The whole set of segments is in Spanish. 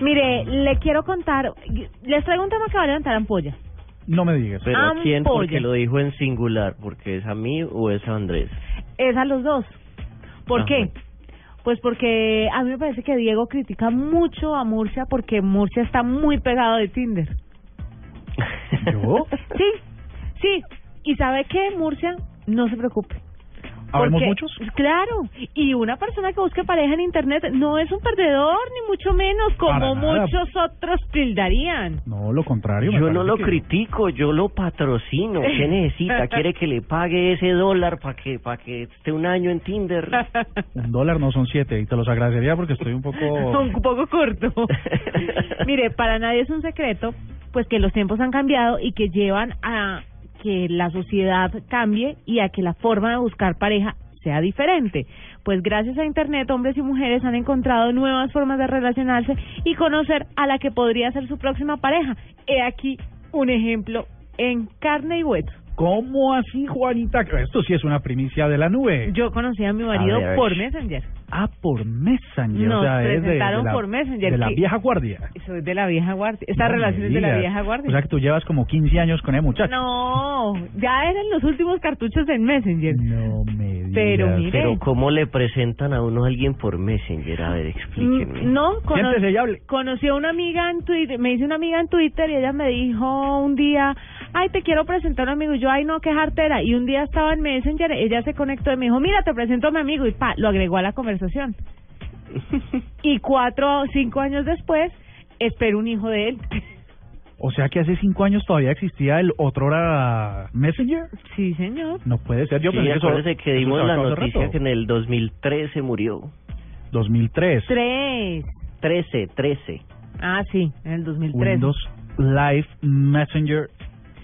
Mire, le quiero contar, les traigo un tema que va a levantar ampolla. No me digas. Pero ¿a quién? Ampolla. Porque lo dijo en singular. ¿Porque es a mí o es a Andrés? Es a los dos. ¿Por Ah, qué? Pues porque a mí me parece que Diego critica mucho a Murcia porque Murcia está muy pegado de Tinder. ¿Yo? Sí, sí. ¿Y sabe qué, Murcia? No se preocupe. ¿Habemos Porque- muchos? Claro. Y una persona que busque pareja en Internet no es un perdedor, ni mucho menos, como muchos otros tildarían. No, lo contrario. Yo no lo que- critico, yo lo patrocino. ¿Qué necesita? ¿Quiere que le pague ese dólar para que para que esté un año en Tinder? Un dólar no son siete y te los agradecería porque estoy un poco... un poco corto. Mire, para nadie es un secreto, pues que los tiempos han cambiado y que llevan a que la sociedad cambie y a que la forma de buscar pareja sea diferente. Pues gracias a Internet, hombres y mujeres han encontrado nuevas formas de relacionarse y conocer a la que podría ser su próxima pareja. He aquí un ejemplo en carne y hueso. ¿Cómo así, Juanita? Esto sí es una primicia de la nube. Yo conocí a mi marido A ver. por Messenger. Ah, por Messenger. Nos o sea, es de- de, presentaron la, por Messenger, De la vieja guardia. Soy de la vieja guardia. Esta No relación es de la vieja guardia. O sea que tú llevas como 15 años con el muchacho. No, ya eran los últimos cartuchos en Messenger. No me. Pero mire. Pero ¿cómo le presentan a uno a alguien por Messenger? A ver, explíquenme. Mm, No, cono- conocí a una amiga en Twitter, me hice una amiga en Twitter y ella me dijo un día, ay, te quiero presentar a un amigo. Y yo, ay, no, qué jartera. Y un día estaba en Messenger, ella se conectó y me dijo, mira, te presento a mi amigo. Y pa, lo agregó a la conversación. Y cuatro o cinco años después, espero un hijo de él. O sea que hace cinco años todavía existía el otro hora Messenger. Sí, señor. No puede ser. Yo sí, pensé que eso- acuérdese que eso dimos se la noticia que en el 2013 murió. 2003. Tres. 13, 13. Ah, sí, en el 2003. Windows Live Messenger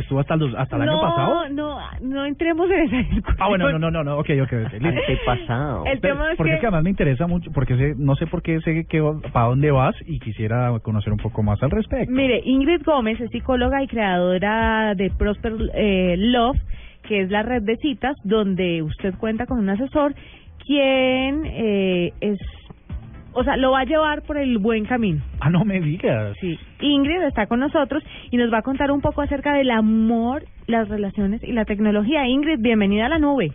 estuvo hasta el, hasta el año no, pasado. No, no entremos en esa discusión. Ah, bueno, no, no, no, no, ok, ok, ok. listo. Antepasado. El tema es porque que- es que además me interesa mucho, porque sé, no sé por qué sé que para dónde vas y quisiera conocer un poco más al respecto. Mire, Ingrid Gómez es psicóloga y creadora de Prosper eh, Love, que es la red de citas donde usted cuenta con un asesor quien eh, es, o sea, lo va a llevar por el buen camino. Ah, no me digas. Sí. Ingrid está con nosotros y nos va a contar un poco acerca del amor, las relaciones y la tecnología. Ingrid, bienvenida a la nube.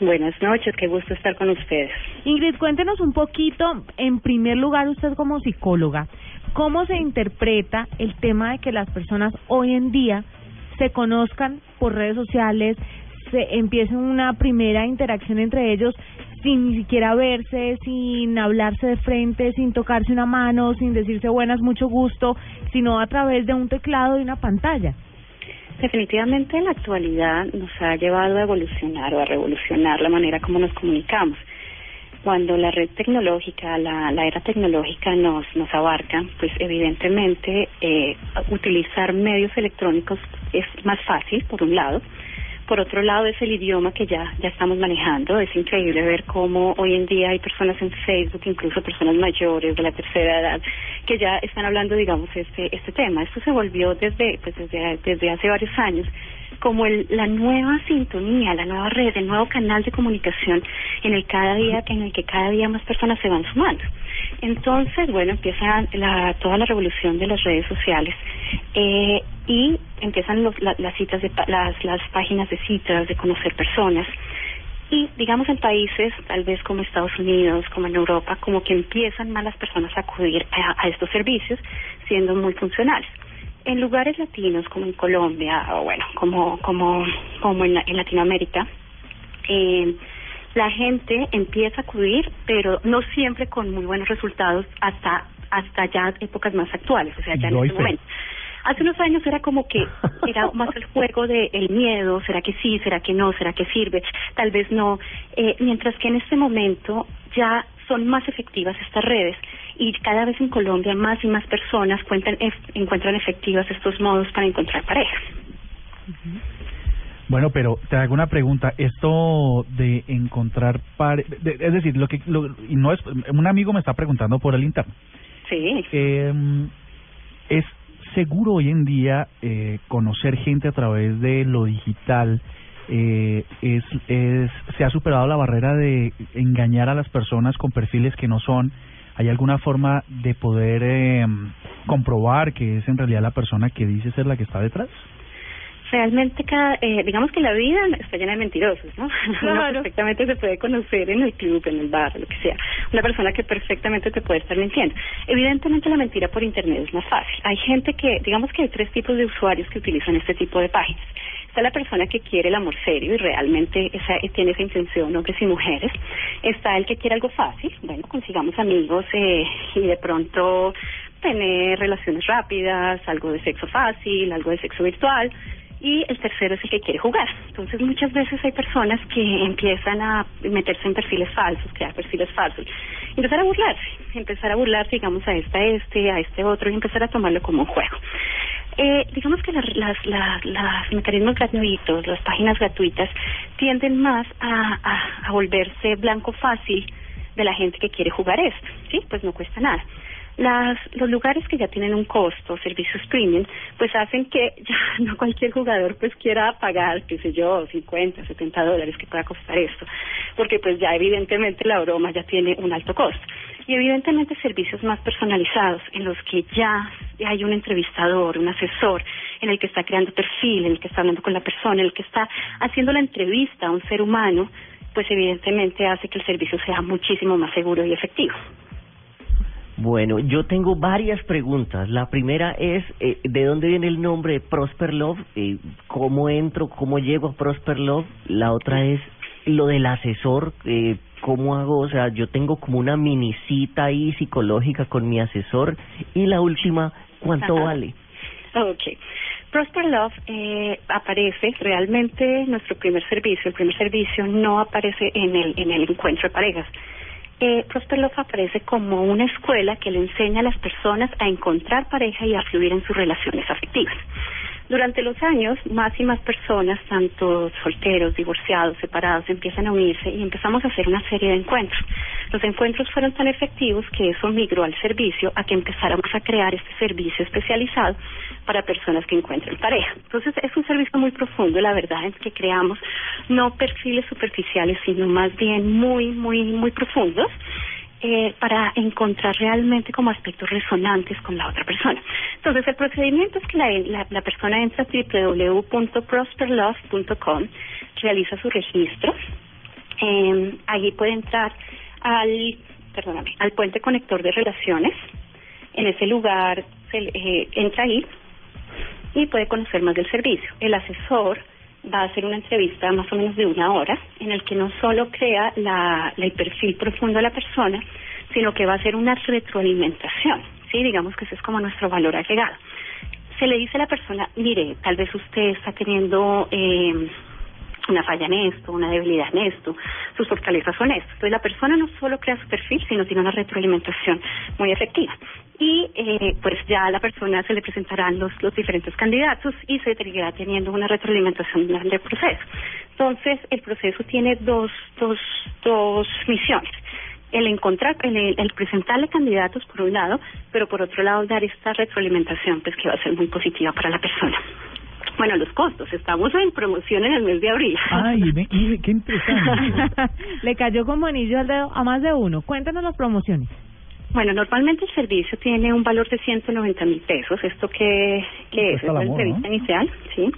Buenas noches, qué gusto estar con ustedes. Ingrid, cuéntenos un poquito, en primer lugar, usted como psicóloga, ¿cómo se interpreta el tema de que las personas hoy en día se conozcan por redes sociales, se empiece una primera interacción entre ellos sin ni siquiera verse, sin hablarse de frente, sin tocarse una mano, sin decirse buenas, mucho gusto, sino a través de un teclado y una pantalla? Definitivamente la actualidad nos ha llevado a evolucionar o a revolucionar la manera como nos comunicamos. Cuando la red tecnológica, la, la era tecnológica nos, nos abarca, pues evidentemente eh, utilizar medios electrónicos es más fácil, por un lado. Por otro lado, es el idioma que ya, ya estamos manejando. Es increíble ver cómo hoy en día hay personas en Facebook, incluso personas mayores de la tercera edad, que ya están hablando, digamos, este, este tema. Esto se volvió desde, pues desde, desde hace varios años como el, la nueva sintonía, la nueva red, el nuevo canal de comunicación en el cada día, en el que cada día más personas se van sumando. Entonces, bueno, empieza la, toda la revolución de las redes sociales eh, y empiezan los, la- las citas, de, las, las páginas de citas, de conocer personas. Y digamos en países tal vez como Estados Unidos, como en Europa, como que empiezan más las personas a acudir a, a estos servicios siendo muy funcionales. En lugares latinos como en Colombia o bueno, como como como en, la- en Latinoamérica, eh, la gente empieza a acudir, pero no siempre con muy buenos resultados hasta hasta ya épocas más actuales, o sea, ya en este fe. momento. Hace unos años era como que era más el juego de el miedo, será que sí, será que no, será que sirve, tal vez no, eh, mientras que en este momento ya son más efectivas estas redes y cada vez en Colombia más y más personas cuentan, ef- encuentran efectivas estos modos para encontrar pareja. Bueno, pero te hago una pregunta. Esto de encontrar pare... de- es decir, lo que lo- y no es un amigo me está preguntando por el interno. Sí. Eh, es seguro hoy en día eh, conocer gente a través de lo digital eh, es, es, se ha superado la barrera de engañar a las personas con perfiles que no son. ¿Hay alguna forma de poder eh, comprobar que es en realidad la persona que dice ser la que está detrás? Realmente cada, eh, digamos que la vida está llena de mentirosos, ¿no? Uno perfectamente se puede conocer en el club, en el bar, lo que sea. Una persona que perfectamente te puede estar mintiendo. Evidentemente la mentira por internet es más fácil. Hay gente que, digamos que hay tres tipos de usuarios que utilizan este tipo de páginas. Está la persona que quiere el amor serio y realmente esa, tiene esa intención, hombres y mujeres. Está el que quiere algo fácil, bueno, consigamos amigos eh, y de pronto tener relaciones rápidas, algo de sexo fácil, algo de sexo virtual y el tercero es el que quiere jugar. Entonces muchas veces hay personas que empiezan a meterse en perfiles falsos, crear perfiles falsos, empezar a burlarse, empezar a burlarse, digamos, a este, a este, a este otro, y empezar a tomarlo como un juego. Eh, digamos que las, las, las, las mecanismos gratuitos, las páginas gratuitas, tienden más a, a, a volverse blanco fácil de la gente que quiere jugar esto, ¿sí? Pues no cuesta nada. Las, los lugares que ya tienen un costo, servicios premium, pues hacen que ya no cualquier jugador pues quiera pagar, qué sé yo, 50, 70 dólares que pueda costar esto, porque pues ya evidentemente la broma ya tiene un alto costo. Y evidentemente servicios más personalizados, en los que ya hay un entrevistador, un asesor, en el que está creando perfil, en el que está hablando con la persona, en el que está haciendo la entrevista a un ser humano, pues evidentemente hace que el servicio sea muchísimo más seguro y efectivo. Bueno, yo tengo varias preguntas. La primera es, eh, ¿de dónde viene el nombre Prosper Love? Eh, ¿Cómo entro? ¿Cómo llego a Prosper Love? La otra es lo del asesor. Eh, ¿Cómo hago? O sea, yo tengo como una mini cita ahí psicológica con mi asesor. Y la última, ¿cuánto vale? Ok. Prosper Love eh, aparece realmente nuestro primer servicio. El primer servicio no aparece en el, en el encuentro de parejas eh, Prosper aparece como una escuela que le enseña a las personas a encontrar pareja y a fluir en sus relaciones afectivas. Durante los años, más y más personas, tanto solteros, divorciados, separados, empiezan a unirse y empezamos a hacer una serie de encuentros. Los encuentros fueron tan efectivos que eso migró al servicio a que empezáramos a crear este servicio especializado para personas que encuentren pareja. Entonces, es un servicio muy profundo, la verdad es que creamos no perfiles superficiales, sino más bien muy, muy, muy profundos eh, para encontrar realmente como aspectos resonantes con la otra persona. Entonces, el procedimiento es que la, persona entra a www.prosperlove.com, realiza su registro, eh, allí puede entrar al, perdóname, al puente conector de relaciones, en ese lugar se, eh, entra ahí y puede conocer más del servicio. El asesor va a hacer una entrevista más o menos de una hora en el que no solo crea la, el perfil profundo de la persona, sino que va a hacer una retroalimentación, ¿sí? Digamos que ese es como nuestro valor agregado. Se le dice a la persona, mire, tal vez usted está teniendo eh, una falla en esto, una debilidad en esto, sus fortalezas son esto. Entonces la persona no solo crea su perfil, sino tiene una retroalimentación muy efectiva. Y eh, pues ya a la persona se le presentarán los, los diferentes candidatos y se seguirá teniendo una retroalimentación durante el proceso. Entonces el proceso tiene dos, dos, dos misiones el encontrar, el, el, presentarle candidatos por un lado, pero por otro lado dar esta retroalimentación pues que va a ser muy positiva para la persona. Bueno, los costos. Estamos en promoción en el mes de abril. Ay, qué interesante. Le cayó como anillo al dedo a más de uno. Cuéntanos las promociones. Bueno, normalmente el servicio tiene un valor de 190 mil pesos. ¿Esto que, que es? Es la entrevista inicial, ¿sí?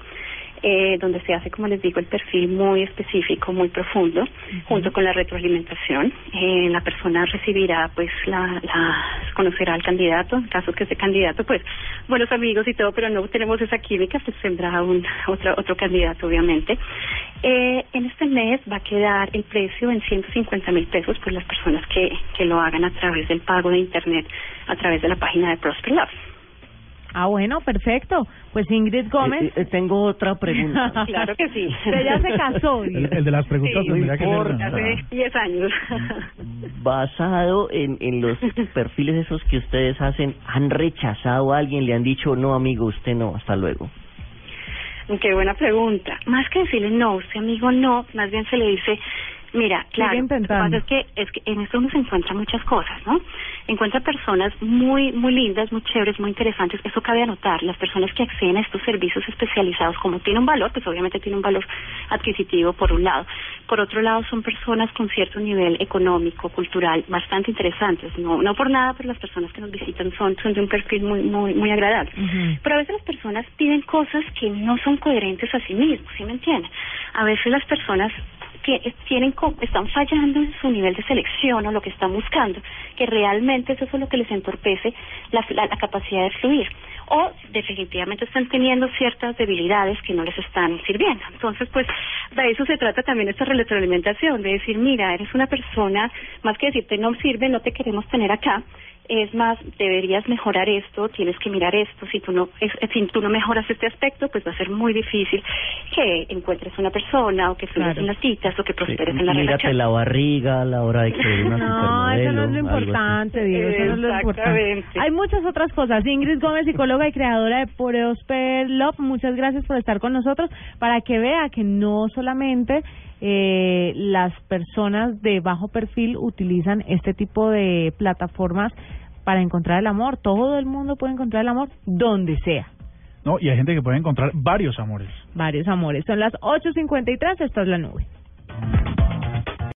Eh, donde se hace, como les digo, el perfil muy específico, muy profundo, junto con la retroalimentación. Eh, la persona recibirá, pues, la, la, conocerá al candidato, en caso que ese candidato, pues, buenos amigos y todo, pero no tenemos esa química, pues tendrá un otro, otro candidato, obviamente. Eh, en este mes va a quedar el precio en 150 mil pesos por las personas que, que lo hagan a través del pago de Internet, a través de la página de Prosper Love. Ah, bueno, perfecto. Pues Ingrid Gómez. Eh, eh, tengo otra pregunta. claro que sí. Usted ya se casó. El, de las preguntas sí, tendría que ser. Hace 10 años. Basado en, en los perfiles esos que ustedes hacen, ¿han rechazado a alguien? ¿Le han dicho, no, amigo, usted no, hasta luego? Qué buena pregunta. Más que decirle no, usted amigo no, más bien se le dice, Mira, claro, lo que pasa es que, es que en esto uno se encuentra muchas cosas, ¿no? Encuentra personas muy, muy lindas, muy chéveres, muy interesantes. Eso cabe anotar. Las personas que acceden a estos servicios especializados, como tiene un valor, pues obviamente tiene un valor adquisitivo por un lado. Por otro lado, son personas con cierto nivel económico, cultural, bastante interesantes. No, no por nada, pero las personas que nos visitan son, son de un perfil muy, muy, muy agradable. Pero a veces las personas piden cosas que no son coherentes a sí mismos, ¿sí me entienden? A veces las personas tienen están fallando en su nivel de selección o lo que están buscando, que realmente eso es lo que les entorpece la, la, capacidad de fluir. O definitivamente están teniendo ciertas debilidades que no les están sirviendo. Entonces, pues, de eso se trata también esta retroalimentación, de decir, mira, eres una persona, más que decirte no sirve, no te queremos tener acá, es más, deberías mejorar esto, tienes que mirar esto, si tú no, es, si tú no mejoras este aspecto, pues va a ser muy difícil que encuentres una persona o que fluyas en las citas o que prosperes en la mírate la barriga a la hora de que una No, eso no es lo importante, Diego, eso no es lo importante. Hay muchas otras cosas. Ingrid Gómez, psicóloga y creadora de Prosper Love, muchas gracias por estar con nosotros para que vea que no solamente eh, las personas de bajo perfil utilizan este tipo de plataformas para encontrar el amor. Todo el mundo puede encontrar el amor donde sea. No, y hay gente que puede encontrar varios amores. Varios amores. Son las 8.53, esta es la nube.